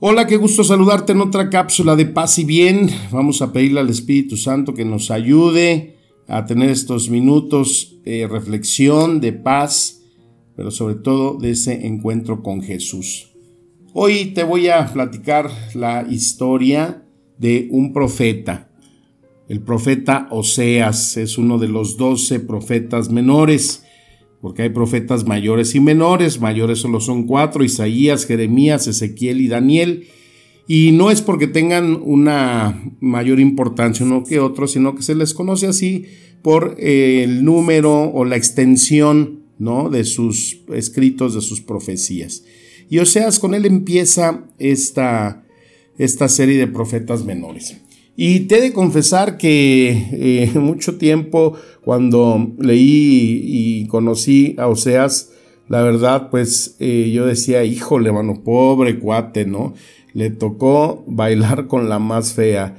Hola, qué gusto saludarte en otra cápsula de paz y bien. Vamos a pedirle al Espíritu Santo que nos ayude a tener estos minutos de reflexión, de paz, pero sobre todo de ese encuentro con Jesús. Hoy te voy a platicar la historia de un profeta. El profeta Oseas es uno de los doce profetas menores porque hay profetas mayores y menores, mayores solo son cuatro, Isaías, Jeremías, Ezequiel y Daniel, y no es porque tengan una mayor importancia uno que otro, sino que se les conoce así por eh, el número o la extensión ¿no? de sus escritos, de sus profecías. Y Oseas con él empieza esta, esta serie de profetas menores. Y te he de confesar que eh, mucho tiempo cuando leí y conocí a Oseas, la verdad, pues eh, yo decía, híjole, mano, pobre cuate, ¿no? Le tocó bailar con la más fea.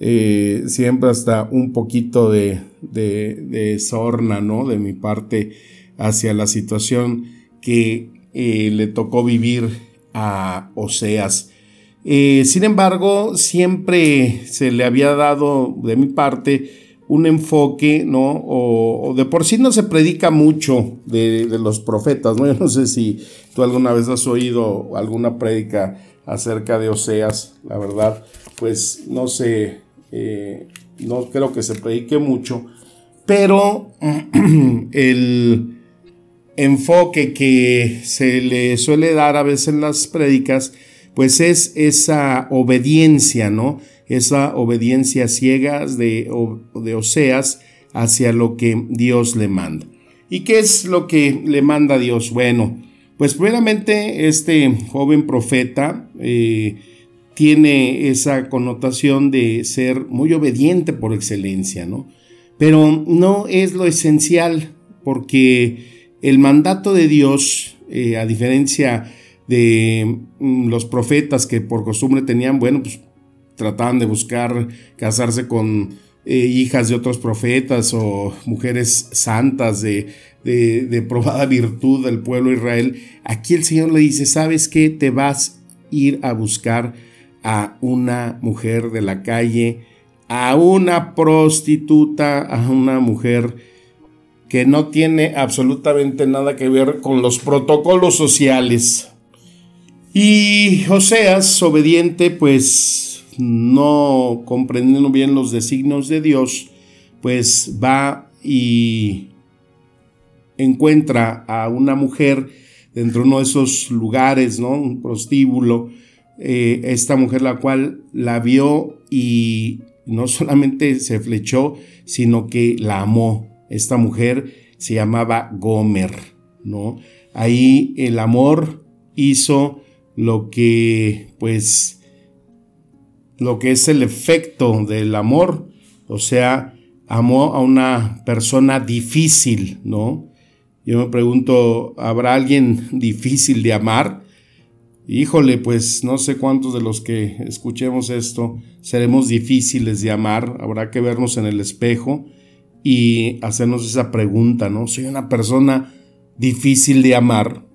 Eh, siempre hasta un poquito de, de, de, sorna, ¿no? De mi parte hacia la situación que le tocó vivir a Oseas. Eh, sin embargo, siempre se le había dado de mi parte un enfoque, ¿no? O, de por sí no se predica mucho de, los profetas, ¿no? Yo no sé si tú alguna vez has oído alguna prédica acerca de Oseas, la verdad, pues no sé, eh, no creo que se predique mucho, pero el enfoque que se le suele dar a veces en las prédicas, pues es esa obediencia, ¿no? Esa obediencia ciega de, de Oseas hacia lo que Dios le manda. ¿Y qué es lo que le manda Dios? Bueno, pues primeramente este joven profeta eh, tiene esa connotación de ser muy obediente por excelencia, ¿no? Pero no es lo esencial, porque el mandato de Dios, eh, a diferencia de mm, los profetas que por costumbre tenían, bueno, pues trataban de buscar casarse con eh, hijas de otros profetas o mujeres santas de, de, probada virtud del pueblo de Israel. Aquí el Señor le dice, ¿sabes qué? Te vas a ir a buscar a una mujer de la calle, a una prostituta, a una mujer que no tiene absolutamente nada que ver con los protocolos sociales. Y Oseas, obediente, pues no comprendiendo bien los designios de Dios, pues va y encuentra a una mujer dentro de uno de esos lugares, ¿no? Un prostíbulo. Eh, esta mujer la cual la vio y no solamente se flechó, sino que la amó. Esta mujer se llamaba Gomer, ¿no? Ahí el amor hizo lo que pues lo que es el efecto del amor, o sea, amó a una persona difícil, ¿no? Yo me pregunto, ¿habrá alguien difícil de amar? Híjole, pues no sé cuántos de los que escuchemos esto seremos difíciles de amar, habrá que vernos en el espejo y hacernos esa pregunta, ¿no? ¿Soy una persona difícil de amar?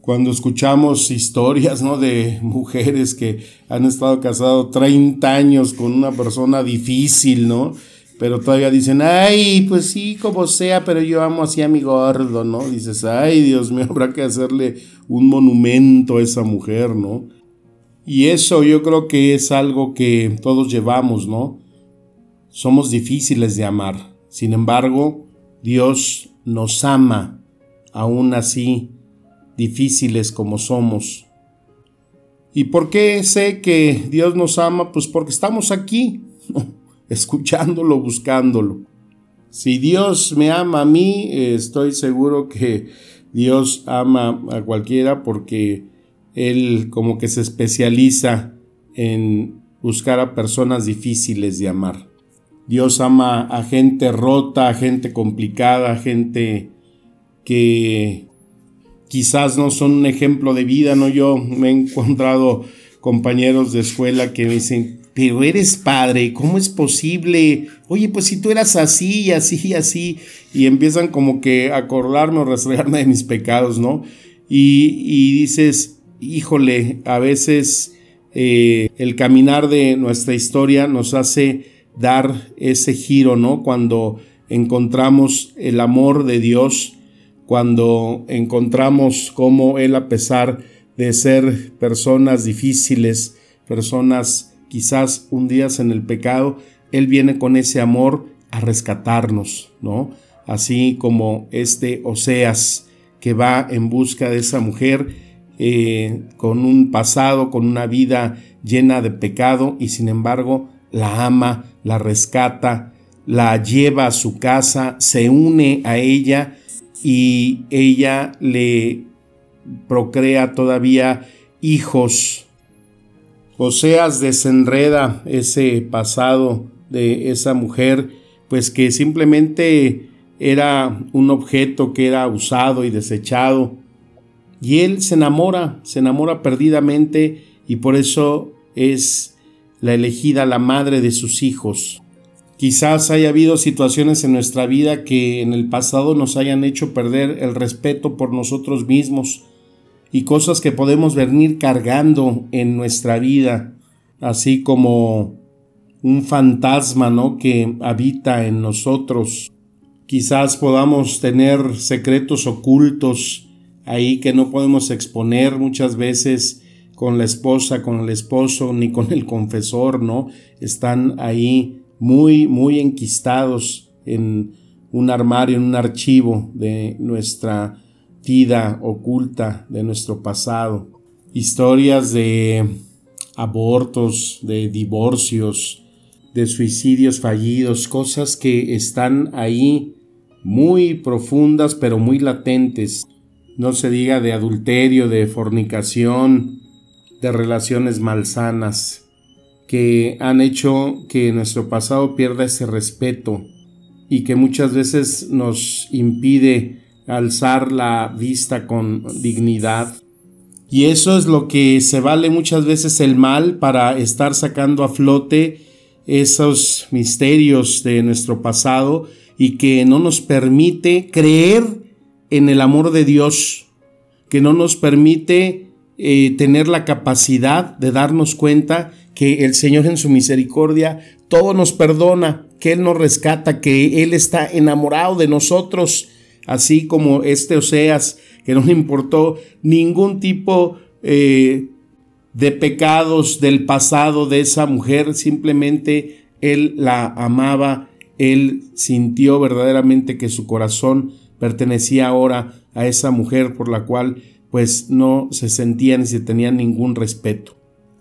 Cuando escuchamos historias ¿no? de mujeres que han estado casados 30 años con una persona difícil, ¿no? Pero todavía dicen, ay, pues sí, como sea, pero yo amo así a mi gordo, ¿no? Dices, ay, Dios mío, habrá que hacerle un monumento a esa mujer, ¿no? Y eso yo creo que es algo que todos llevamos, ¿no? Somos difíciles de amar. Sin embargo, Dios nos ama aún así difíciles como somos. ¿Y por qué sé que Dios nos ama? Pues porque estamos aquí, escuchándolo, buscándolo. Si Dios me ama a mí, estoy seguro que Dios ama a cualquiera porque Él como que se especializa en buscar a personas difíciles de amar. Dios ama a gente rota, a gente complicada, a gente que quizás no son un ejemplo de vida, ¿no? Yo me he encontrado compañeros de escuela que me dicen, pero eres padre, ¿cómo es posible? Oye, pues si tú eras así y así y así, y empiezan como que a acordarme o restregarme de mis pecados, ¿no? Y, dices, híjole, a veces eh, el caminar de nuestra historia nos hace dar ese giro, ¿no? Cuando encontramos el amor de Dios, cuando encontramos cómo Él, a pesar de ser personas difíciles, personas quizás hundidas en el pecado, Él viene con ese amor a rescatarnos, ¿no? Así como este Oseas que va en busca de esa mujer eh, con un pasado, con una vida llena de pecado y sin embargo la ama, la rescata, la lleva a su casa, se une a ella y ella le procrea todavía hijos Oseas desenreda ese pasado de esa mujer, pues que simplemente era un objeto que era usado y desechado. Y él se enamora, se enamora perdidamente y por eso es la elegida la madre de sus hijos. Quizás haya habido situaciones en nuestra vida que en el pasado nos hayan hecho perder el respeto por nosotros mismos, y cosas que podemos venir cargando en nuestra vida, así como un fantasma, ¿no? que habita en nosotros. Quizás podamos tener secretos ocultos ahí que no podemos exponer muchas veces con la esposa, con el esposo, ni con el confesor, ¿no? Están ahí muy, muy enquistados en un armario, en un archivo de nuestra vida oculta de nuestro pasado, historias de abortos, de divorcios, de suicidios fallidos, cosas que están ahí muy profundas pero muy latentes. No se diga de adulterio, de fornicación, de relaciones malsanas, que han hecho que nuestro pasado pierda ese respeto y que muchas veces nos impide alzar la vista con dignidad. Y eso es lo que se vale muchas veces el mal para estar sacando a flote esos misterios de nuestro pasado y que no nos permite creer en el amor de Dios, que no nos permite eh, tener la capacidad de darnos cuenta que el Señor en su misericordia todo nos perdona, que Él nos rescata, que Él está enamorado de nosotros así como este Oseas, que no le importó ningún tipo eh, de pecados del pasado de esa mujer, simplemente él la amaba, él sintió verdaderamente que su corazón pertenecía ahora a esa mujer por la cual pues no se sentía ni se tenía ningún respeto.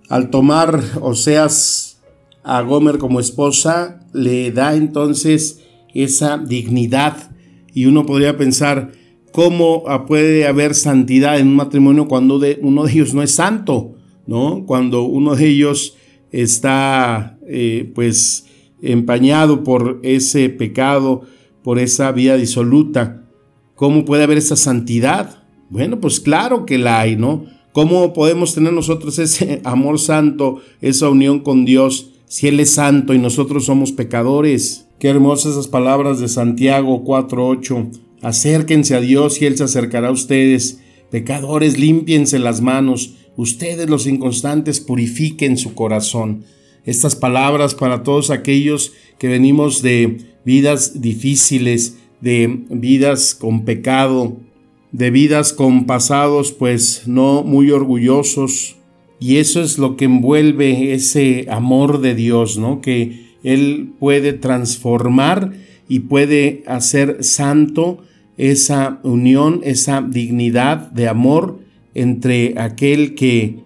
Al tomar Oseas a Gomer como esposa, le da entonces esa dignidad y uno podría pensar, ¿cómo puede haber santidad en un matrimonio cuando uno de ellos no es santo? ¿No? Cuando uno de ellos está eh, pues empañado por ese pecado, por esa vida disoluta. ¿Cómo puede haber esa santidad? Bueno, pues claro que la hay, ¿no? ¿Cómo podemos tener nosotros ese amor santo, esa unión con Dios, si Él es santo y nosotros somos pecadores? Qué hermosas esas palabras de Santiago 4:8. Acérquense a Dios y Él se acercará a ustedes. Pecadores, límpiense las manos. Ustedes los inconstantes purifiquen su corazón. Estas palabras para todos aquellos que venimos de vidas difíciles, de vidas con pecado, de vidas con pasados pues no muy orgullosos. Y eso es lo que envuelve ese amor de Dios, ¿no? Que él puede transformar y puede hacer santo esa unión, esa dignidad de amor entre aquel que,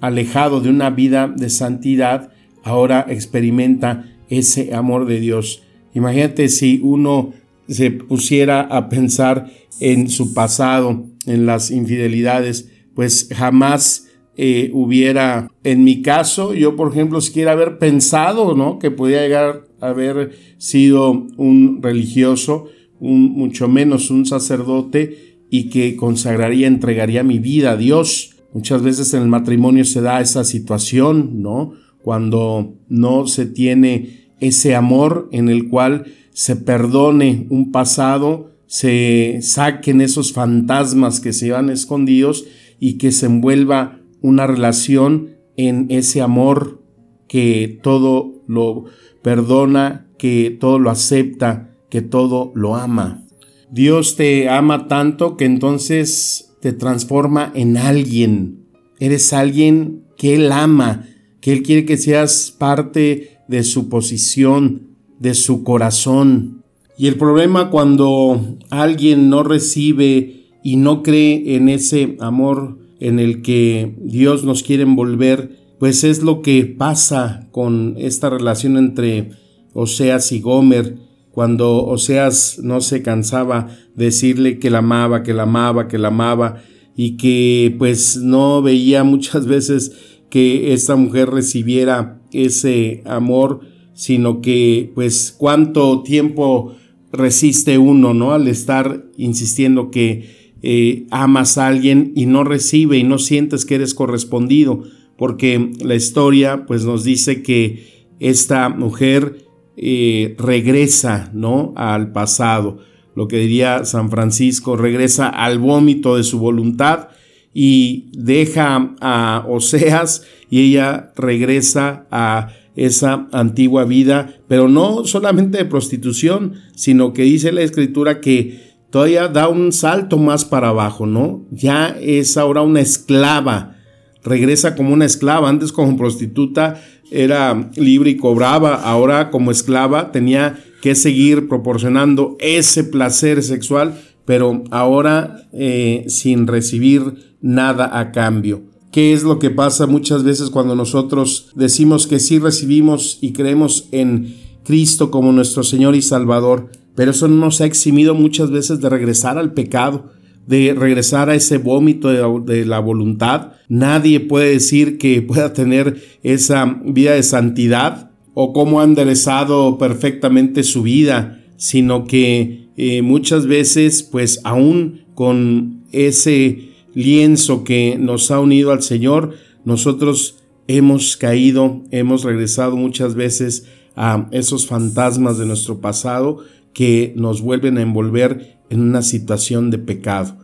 alejado de una vida de santidad, ahora experimenta ese amor de Dios. Imagínate si uno se pusiera a pensar en su pasado, en las infidelidades, pues jamás eh, hubiera, en mi caso, yo por ejemplo, siquiera haber pensado, ¿no? Que podía llegar a haber sido un religioso, un, mucho menos un sacerdote, y que consagraría, entregaría mi vida a Dios. Muchas veces en el matrimonio se da esa situación, ¿no? Cuando no se tiene ese amor en el cual se perdone un pasado, se saquen esos fantasmas que se van escondidos y que se envuelva una relación en ese amor que todo lo perdona, que todo lo acepta, que todo lo ama. Dios te ama tanto que entonces te transforma en alguien. Eres alguien que Él ama, que Él quiere que seas parte de su posición, de su corazón. Y el problema cuando alguien no recibe y no cree en ese amor en el que Dios nos quiere envolver, pues es lo que pasa con esta relación entre Oseas y Gomer, cuando Oseas no se cansaba de decirle que la amaba, que la amaba, que la amaba, y que pues no veía muchas veces que esta mujer recibiera ese amor, sino que pues cuánto tiempo resiste uno, ¿no? Al estar insistiendo que eh, amas a alguien y no recibe y no sientes que eres correspondido, porque la historia pues nos dice que esta mujer eh, regresa, ¿no? Al pasado, lo que diría San Francisco, regresa al vómito de su voluntad y deja a Oseas y ella regresa a esa antigua vida, pero no solamente de prostitución, sino que dice la escritura que todavía da un salto más para abajo, ¿no? Ya es ahora una esclava, regresa como una esclava, antes como prostituta era libre y cobraba, ahora como esclava tenía que seguir proporcionando ese placer sexual, pero ahora eh, sin recibir nada a cambio. ¿Qué es lo que pasa muchas veces cuando nosotros decimos que sí recibimos y creemos en Cristo como nuestro Señor y Salvador? Pero eso nos ha eximido muchas veces de regresar al pecado, de regresar a ese vómito de la, voluntad. Nadie puede decir que pueda tener esa vida de santidad o cómo ha enderezado perfectamente su vida, sino que eh, muchas veces, pues aún con ese lienzo que nos ha unido al Señor, nosotros hemos caído, hemos regresado muchas veces a esos fantasmas de nuestro pasado que nos vuelven a envolver en una situación de pecado.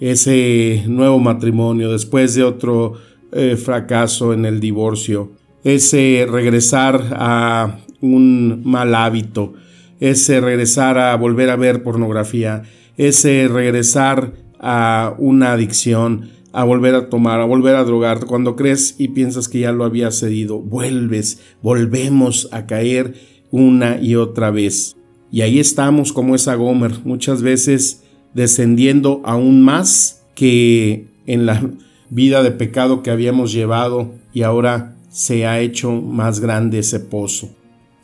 Ese nuevo matrimonio después de otro eh, fracaso en el divorcio, ese regresar a un mal hábito, ese regresar a volver a ver pornografía, ese regresar a una adicción, a volver a tomar, a volver a drogar. Cuando crees y piensas que ya lo había cedido, vuelves, volvemos a caer una y otra vez. Y ahí estamos como esa Gomer, muchas veces descendiendo aún más que en la vida de pecado que habíamos llevado y ahora se ha hecho más grande ese pozo.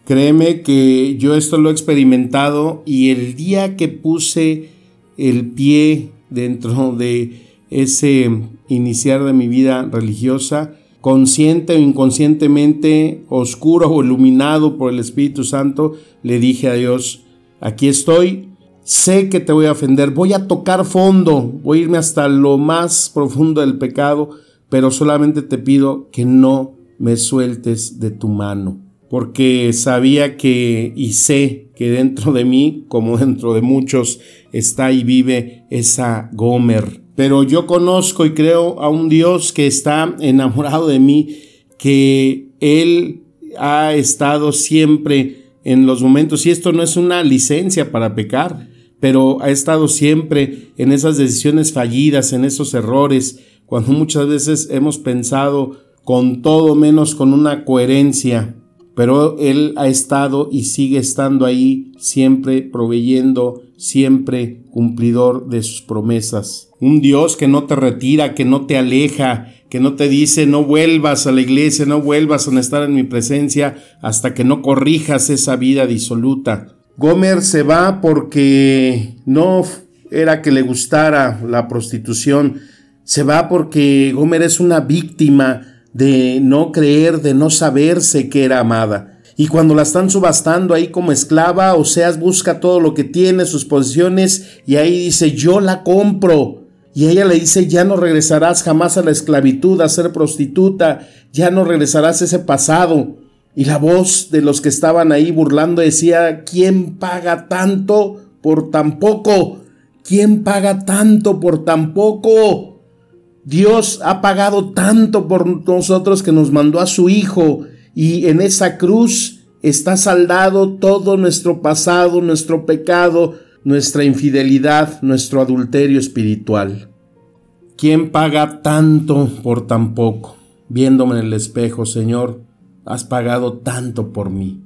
Créeme que yo esto lo he experimentado y el día que puse el pie dentro de ese iniciar de mi vida religiosa, consciente o inconscientemente, oscuro o iluminado por el Espíritu Santo, le dije a Dios, aquí estoy, sé que te voy a ofender, voy a tocar fondo, voy a irme hasta lo más profundo del pecado, pero solamente te pido que no me sueltes de tu mano, porque sabía que y sé que dentro de mí, como dentro de muchos, está y vive esa Gomer. Pero yo conozco y creo a un Dios que está enamorado de mí, que Él ha estado siempre en los momentos, y esto no es una licencia para pecar, pero ha estado siempre en esas decisiones fallidas, en esos errores, cuando muchas veces hemos pensado con todo menos con una coherencia, pero Él ha estado y sigue estando ahí, siempre proveyendo, siempre cumplidor de sus promesas. Un Dios que no te retira, que no te aleja, que no te dice no vuelvas a la iglesia, no vuelvas a estar en mi presencia hasta que no corrijas esa vida disoluta. Gomer se va porque no era que le gustara la prostitución, se va porque Gomer es una víctima de no creer, de no saberse que era amada. Y cuando la están subastando ahí como esclava, Oseas busca todo lo que tiene, sus posesiones, y ahí dice, yo la compro. Y ella le dice, ya no regresarás jamás a la esclavitud, a ser prostituta, ya no regresarás a ese pasado. Y la voz de los que estaban ahí burlando decía, ¿quién paga tanto por tan poco? ¿Quién paga tanto por tan poco? Dios ha pagado tanto por nosotros que nos mandó a su Hijo y en esa cruz está saldado todo nuestro pasado, nuestro pecado, nuestra infidelidad, nuestro adulterio espiritual. ¿Quién paga tanto por tan poco? Viéndome en el espejo, Señor, has pagado tanto por mí.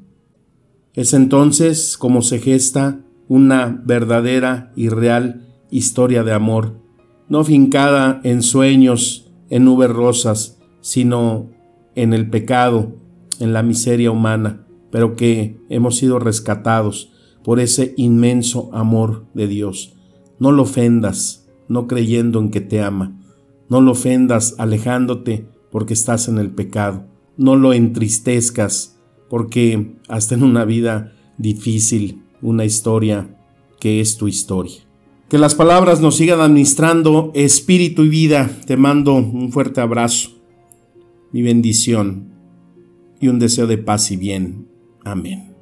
Es entonces como se gesta una verdadera y real historia de amor, no fincada en sueños, en nubes rosas, sino en el pecado, en la miseria humana, pero que hemos sido rescatados por ese inmenso amor de Dios. No lo ofendas, no creyendo en que te ama. No lo ofendas alejándote porque estás en el pecado. No lo entristezcas porque hasta en una vida difícil, una historia que es tu historia. Que las palabras nos sigan administrando espíritu y vida. Te mando un fuerte abrazo, mi bendición y un deseo de paz y bien. Amén.